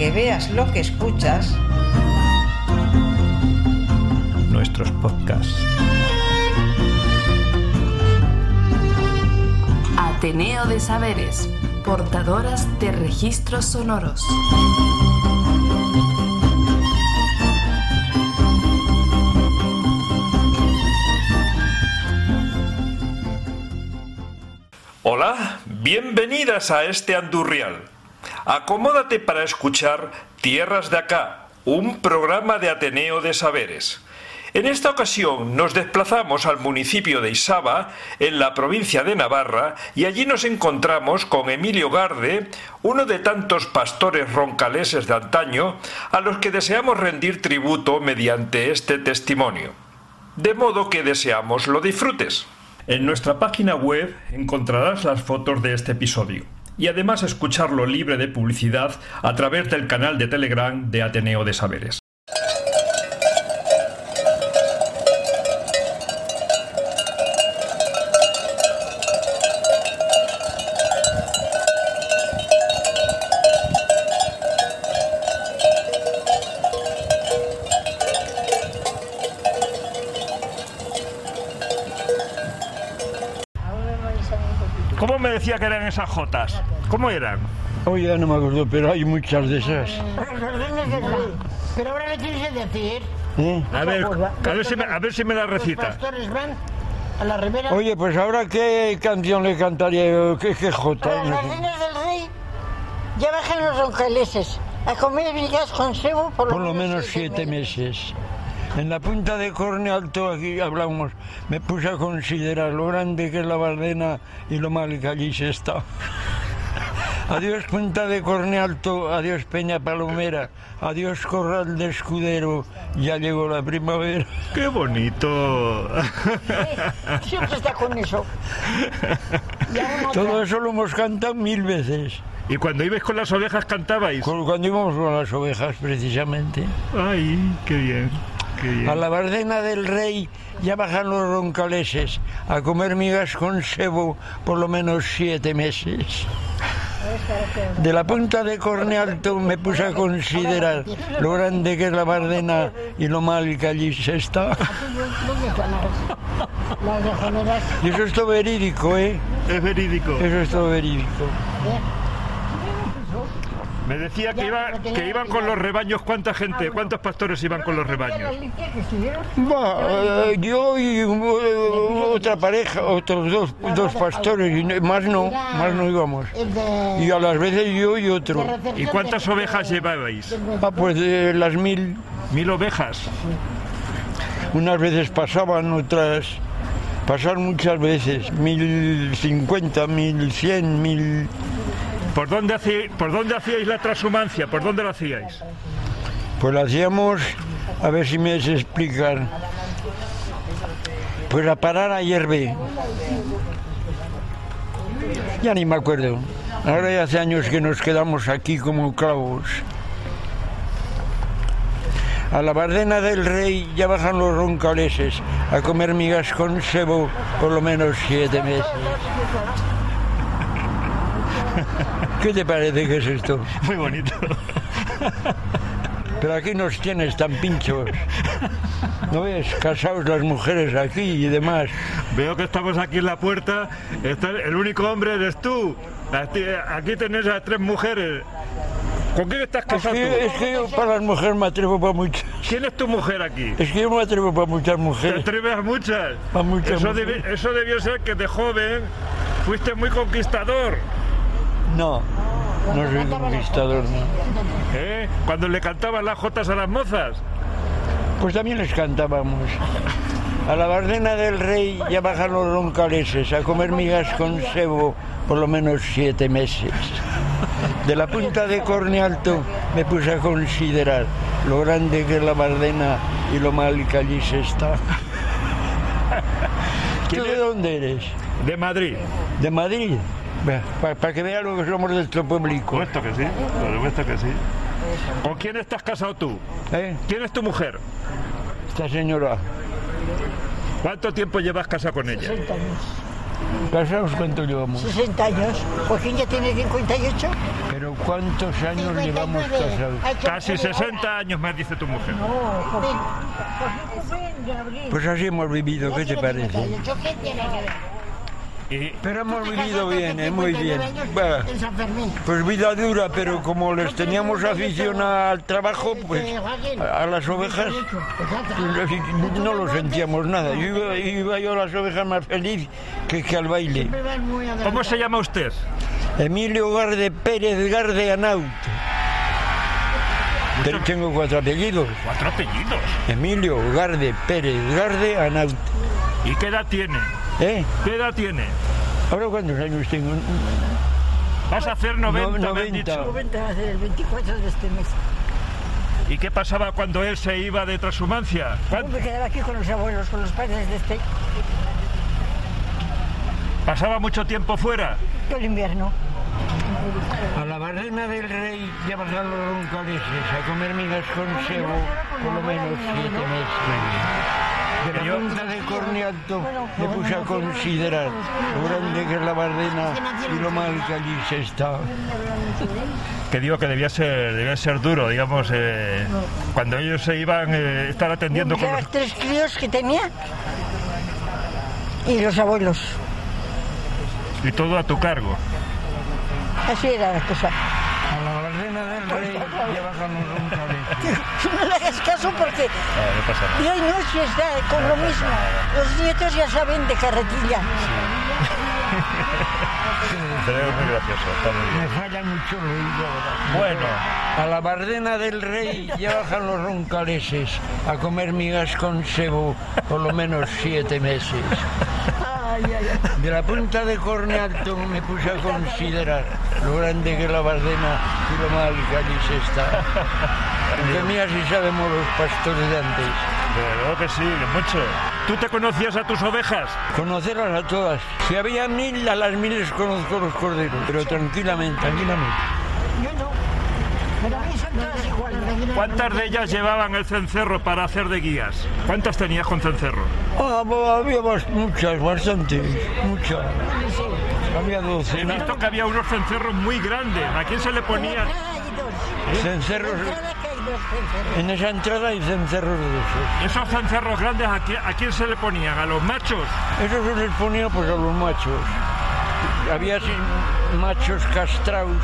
que veas lo que escuchas, nuestros podcasts. Ateneo de Saberes, portadoras de registros sonoros. Hola, bienvenidas a este Andurrial. Acomódate para escuchar Tierras de Acá, un programa de Ateneo de Saberes. En esta ocasión nos desplazamos al municipio de Isaba, en la provincia de Navarra, y allí nos encontramos con Emilio Garde, uno de tantos pastores roncaleses de antaño, a los que deseamos rendir tributo mediante este testimonio. De modo que deseamos lo disfrutes. En nuestra página web encontrarás las fotos de este episodio y además escucharlo libre de publicidad a través del canal de Telegram de Ateneo de Saberes. Decía que eran esas jotas? ¿Cómo eran? Hoy ya no me acuerdo, pero hay muchas de esas. Pero ahora le tienes que decir. ¿eh? A ver, a ver si me, a ver si me la Los recita. pastores van a la ribera. Oye, pues ahora qué canción le cantaría yo, qué, qué jota. Para las reinas del rey, ya bajan los roncaleses a comer migas con cebo por, Por lo menos siete meses. En la punta de Corne Alto, aquí hablamos, me puse a considerar lo grande que es la Bardena y lo mal que allí se está. Adiós Punta de Corne Alto, adiós Peña Palomera, adiós Corral de Escudero, ya llegó la primavera. ¡Qué bonito! Siempre está con eso. Todo eso lo hemos cantado mil veces. ¿Y cuando ibais con las ovejas cantabais? Cu- Cuando íbamos con las ovejas, precisamente. ¡Ay, qué bien! A la Bardena del Rey ya bajan los roncaleses a comer migas con sebo por lo menos siete meses. De la punta de Corne Alto me puse a considerar lo grande que es la Bardena y lo mal que allí se está. Y eso es todo verídico, ¿eh? Es verídico. Eso es todo verídico. Me decía que, Ya, iba- que iban con los rebaños. ¿Cuánta gente? ¿Cuántos pastores iban con los rebaños? eh, yo y uh, otra pareja, otros dos, dos pastores, más no, más no íbamos. Y a las veces yo y otro. ¿Y cuántas ovejas llevabais? Ah, pues de las mil, Mil ovejas. unas veces pasaban, otras pasaron muchas veces, mil cincuenta, mil cien, mil... ¿Por dónde, hacíais, ¿Por dónde hacíais la transhumancia? ¿Por dónde la hacíais? Pues la hacíamos, a ver si me explicar, pues a parar a hierve. Ya ni me acuerdo. Ahora ya hace años que nos quedamos aquí como clavos. A la Bardena del Rey ya bajan los roncaleses a comer migas con sebo por lo menos siete meses. ¿Qué te parece que es esto? Muy bonito. Pero aquí nos tienes tan pinchos. ¿No ves? Casados las mujeres aquí y demás. Veo que estamos aquí en la puerta. Está- el único hombre eres tú. Aquí, aquí tenés a tres mujeres. ¿Con quién estás Es casado que, es que yo para las mujeres me atrevo para muchas. ¿Quién es tu mujer aquí? Es que yo me atrevo para muchas ¿Te mujeres. atreves a muchas? A muchas eso, mujeres. eso debió ser que de joven fuiste muy conquistador. No, no soy conquistador, no. ¿eh? Cuando le cantabas las jotas a las mozas. Pues también les cantábamos. A la Bardena del Rey ya bajan los roncaleses a comer migas con sebo por lo menos siete meses. De la punta de Corne Alto me puse a considerar lo grande que es la Bardena y lo mal que allí se está. ¿Tú ¿Quién de dónde eres? De Madrid. ¿De Madrid? Para que vea lo que somos de nuestro público. Puesto que sí, por supuesto que sí. ¿Con quién estás casado tú? ¿Eh? ¿Quién es tu mujer? Esta señora, ¿Cuánto tiempo llevas casado con ella? 60 años. ¿Casados cuánto llevamos? 60 años. Joaquín ya tiene 58. Pero ¿cuántos años llevamos 59. casados? Ha hecho Casi nueve 60 años me dice tu mujer. años. Joaquín. Pues así hemos vivido, ¿qué te parece? 58, ¿qué tiene que ver? Y Pero hemos vivido bien, ¿eh? muy 59 bien. años Va. En San Fermín. Pues vida dura, pero como les teníamos afición al trabajo, pues a a las ovejas pues, no lo sentíamos nada. Yo iba, iba yo a las ovejas más feliz que, que al baile. ¿Cómo se llama usted? Emilio Garde Pérez Garde Anaut. Tengo cuatro apellidos. Cuatro apellidos. Emilio Garde Pérez Garde Anaut. ¿Y qué edad tiene? ¿Eh? ¿Qué edad tiene? ¿Ahora cuántos años tengo? Vas a hacer 90, No- me han 90. dicho. 90 va a ser el 24 de este mes. ¿Y qué pasaba cuando él se iba de transhumancia? Yo ¿Cuán- me quedaba aquí con los abuelos, con los padres de este. ¿Pasaba mucho tiempo fuera? Todo el invierno. A la Bardena del Rey ya bajan los roncaleses a comer migas con sebo por lo menos siete meses. De la de Cornealto me puse a considerar lo grande que es la Bardena y lo mal que allí se está. Que digo que debía ser, debía ser duro, digamos, eh, cuando ellos se iban eh, estar atendiendo con los... tres críos que tenía y los abuelos. y todo a tu cargo. Así era la cosa. A la Bardena del Rey roncaleses. No le hagas caso porque no pasa nada. día y noche está con lo mismo. Los nietos ya saben de carretilla. Pero es muy gracioso, está muy bien. Me falla mucho el oído. Bueno, A la Bardena del Rey ya bajan los roncaleses a comer migas con sebo por lo menos siete meses. De la punta de Cornealto me puse a considerar lo grande que la Bardena y lo mal que allí se está. De mí así sabemos los pastores de antes. verdad que sí, que mucho. ¿Tú te conocías a tus ovejas? Conocerlas a todas. Si había mil, a las miles conozco los corderos, pero tranquilamente, tranquilamente. Yo no. Pero a mí son todas iguales. ¿Cuántas de ellas llevaban el cencerro para hacer de guías? ¿Cuántas tenías con cencerro? Ah, bo- había muchas, bastantes, muchas. Había He docenas. visto que había unos cencerros muy grandes. ¿A quién se le ponía? Dos. Cencerros, En esa entrada hay cencerros de esos. Esos cencerros grandes, ¿a quién, a quién se le ponían? ¿A los machos? Eso se les ponía pues a los machos. Había así machos castrados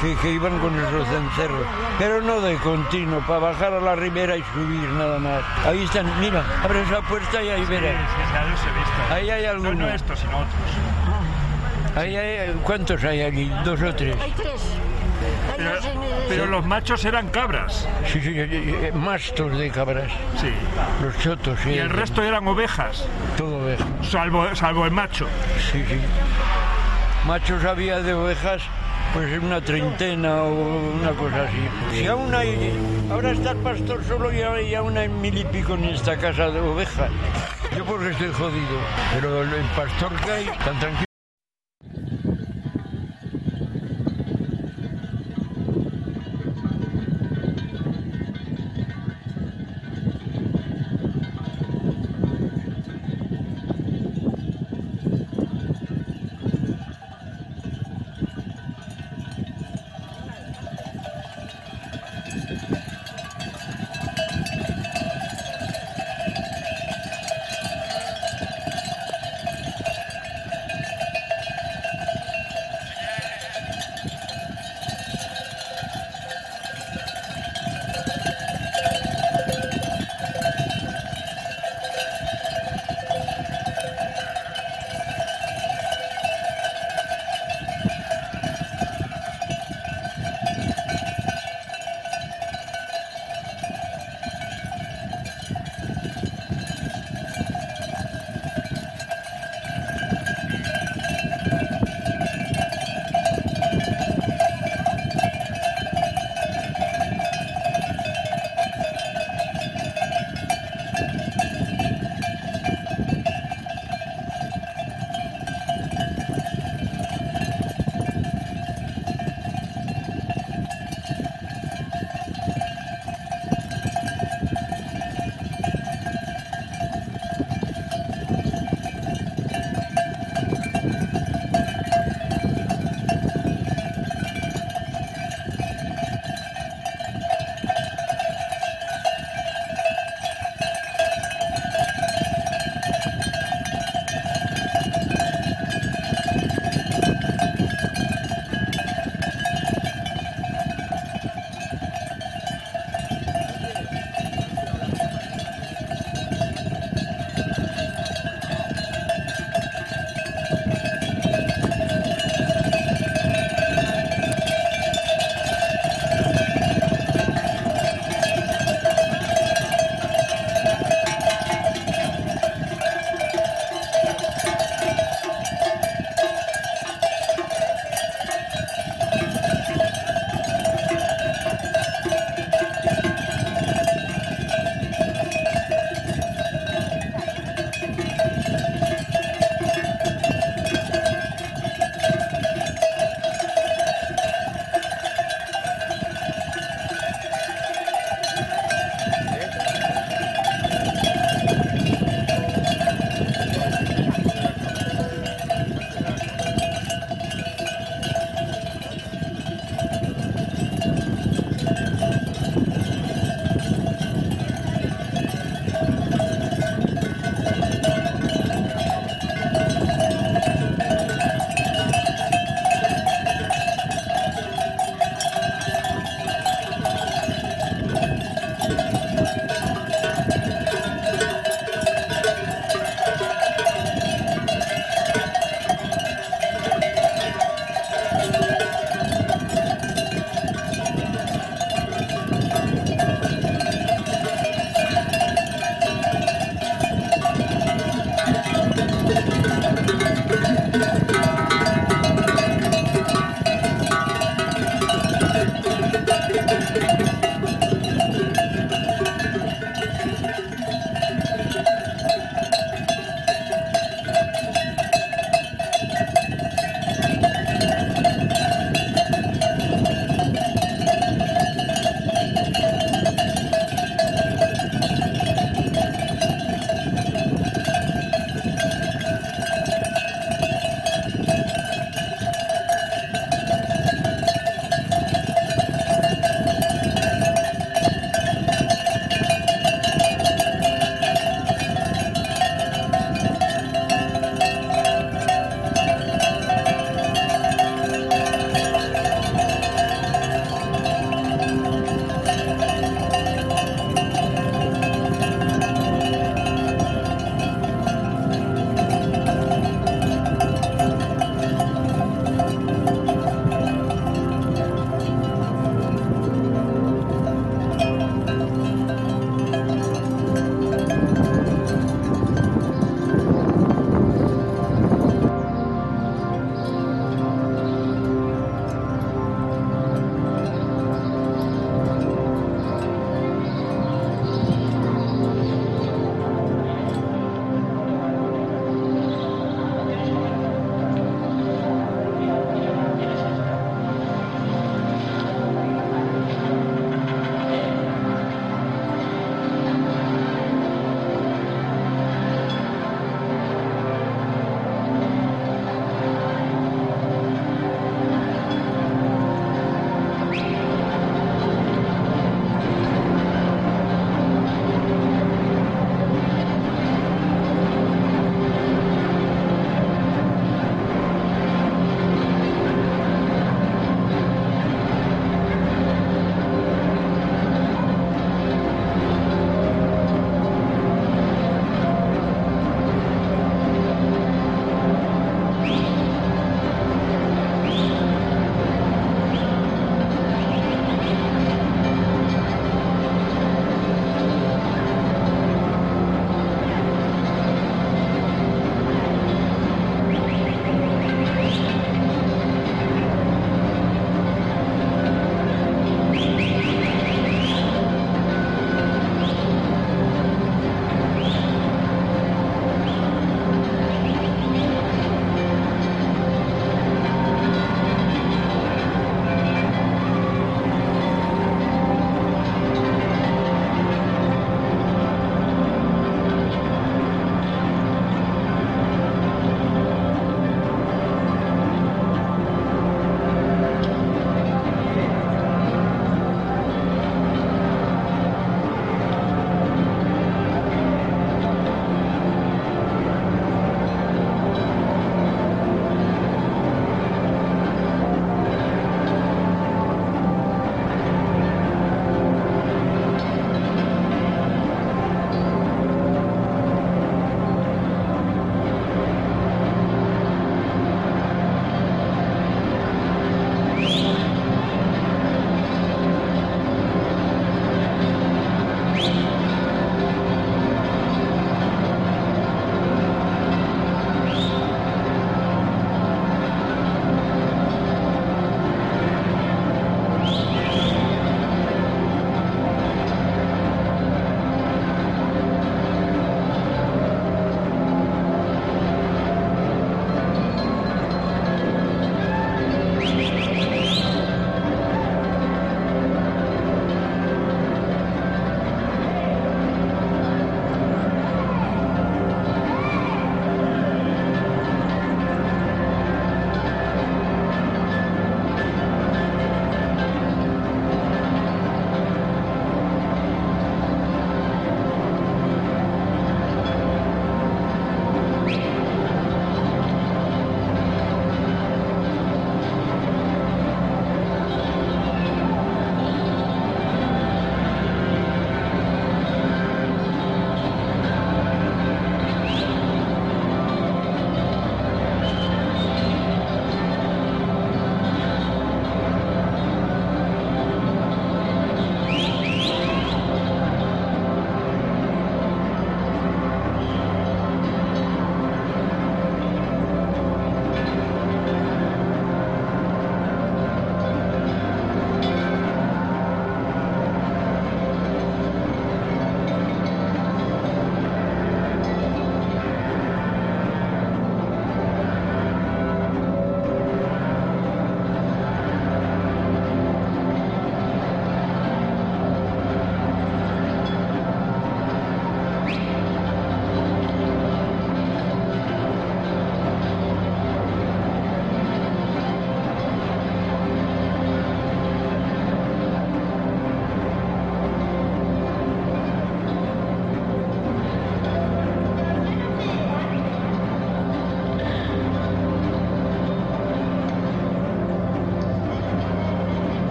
que, que iban con esos cencerros, pero no de continuo, para bajar a la ribera y subir nada más. Ahí están, mira, abre esa puerta y ahí verás. ya los he visto. Ahí hay No, no algunos. estos, sino otros. Ahí hay, ¿Cuántos hay allí? ¿Dos o tres? Hay tres. Pero, los machos eran cabras. Sí, sí, eh, eh, mastos de cabras. Sí. Los chotos, sí. Y el resto eran ovejas, Todo ovejas. salvo, salvo el macho. Sí, sí. Machos había de ovejas, pues una treintena o una cosa así. Si aún hay, ahora está el pastor solo y ahora y aún hay mil y pico en esta casa de ovejas. Yo porque estoy jodido, pero el pastor que hay tan tranquilo.